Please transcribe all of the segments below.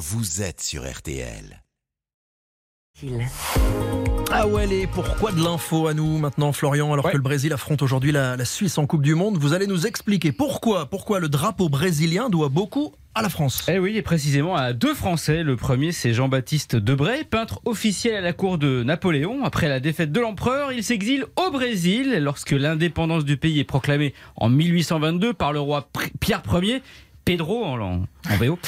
vous êtes sur RTL. Ah ouais, et pourquoi de l'info à nous maintenant, Florian, alors Ouais. que le Brésil affronte aujourd'hui la, la Suisse en Coupe du Monde? Vous allez nous expliquer pourquoi, pourquoi le drapeau brésilien doit beaucoup à la France. Eh oui, et précisément à deux Français. Le premier, c'est Jean-Baptiste Debray, peintre officiel à la cour de Napoléon. Après la défaite de l'empereur, il s'exile au Brésil lorsque l'indépendance du pays est proclamée en 1822 par le roi Pierre Ier. Pedro en, en, en VO.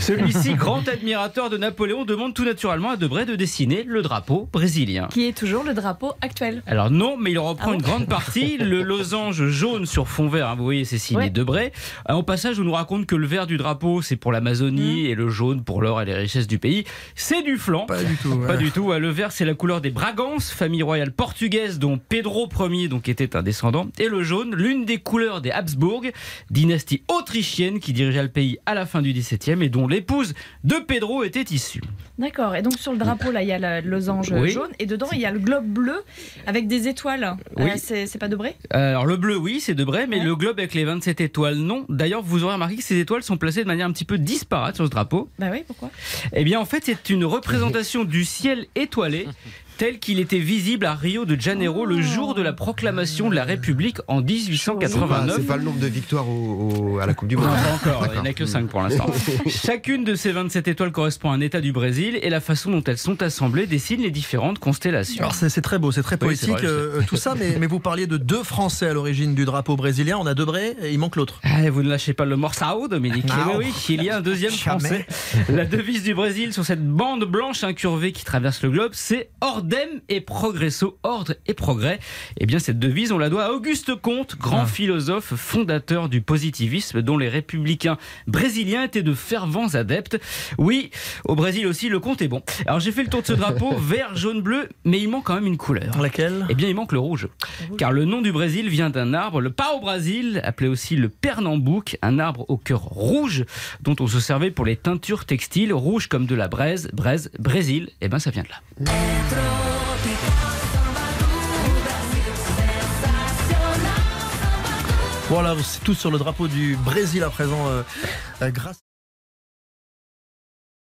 Celui-ci, grand admirateur de Napoléon, demande tout naturellement à Debray de dessiner le drapeau brésilien. Qui est toujours le drapeau actuel. Alors non, mais il en reprend Ah une grande partie. Le losange jaune sur fond vert, hein, vous voyez, c'est signé Ouais. Debray. Euh, Au passage, on nous raconte que le vert du drapeau, c'est pour l'Amazonie et le jaune pour l'or et les richesses du pays. C'est du flanc. Pas du tout. Pas du tout. ouais. Le vert, c'est la couleur des Bragances, famille royale portugaise dont Pedro Ier donc était un descendant. Et le jaune, l'une des couleurs des Habsbourg, dynastie autrichienne qui dirigea le pays à la fin du XVIIe et dont l'épouse de Pedro était issue. D'accord. Et donc sur le drapeau, là, il y a le losange Oui. jaune. Et dedans, il y a le globe bleu avec des étoiles. Oui. Euh, c'est pas Debré Alors le bleu, oui, c'est Debray, mais Ouais. le globe avec les 27 étoiles, non. D'ailleurs, vous aurez remarqué que ces étoiles sont placées de manière un petit peu disparate sur ce drapeau. Bah oui, pourquoi? Eh bien, en fait, c'est une représentation du ciel étoilé tel qu'il était visible à Rio de Janeiro le jour de la proclamation de la République en Ah, 1889. c'est pas le nombre de victoires au- au- à la Coupe du Non, Monde. pas encore, il n'y en a que 5 pour l'instant. Chacune de ces 27 étoiles correspond à un état du Brésil et la façon dont elles sont assemblées dessine les différentes constellations. Alors c'est très beau, c'est très Oui, poétique vrai, euh, tout ça, mais, mais vous parliez de deux Français à l'origine du drapeau brésilien. On a Debré et il manque l'autre. Ah, vous ne lâchez pas le morsao, Dominique. Ah, Eh oui, oui, il y a un deuxième Jamais. français. La devise du Brésil sur cette bande blanche incurvée qui traverse le globe, c'est Ordem et Progresso, ordre et progrès. Eh bien, cette devise, on la doit à Auguste Comte, grand Ah. philosophe fondateur du positivisme, dont les républicains brésiliens étaient de fervents adeptes. Oui, au Brésil aussi, le compte est bon. Alors, j'ai fait le tour de ce drapeau, vert, jaune, bleu, mais il manque quand même une couleur. Laquelle? Eh bien, il manque le rouge. Car le nom du Brésil vient d'un arbre, le pau-brasil, appelé aussi le pernambouc, un arbre au cœur rouge dont on se servait pour les teintures textiles, rouge comme de la braise, braise, Brésil. Eh ben, ça vient de là. Voilà, c'est tout sur le drapeau du Brésil à présent. euh, euh,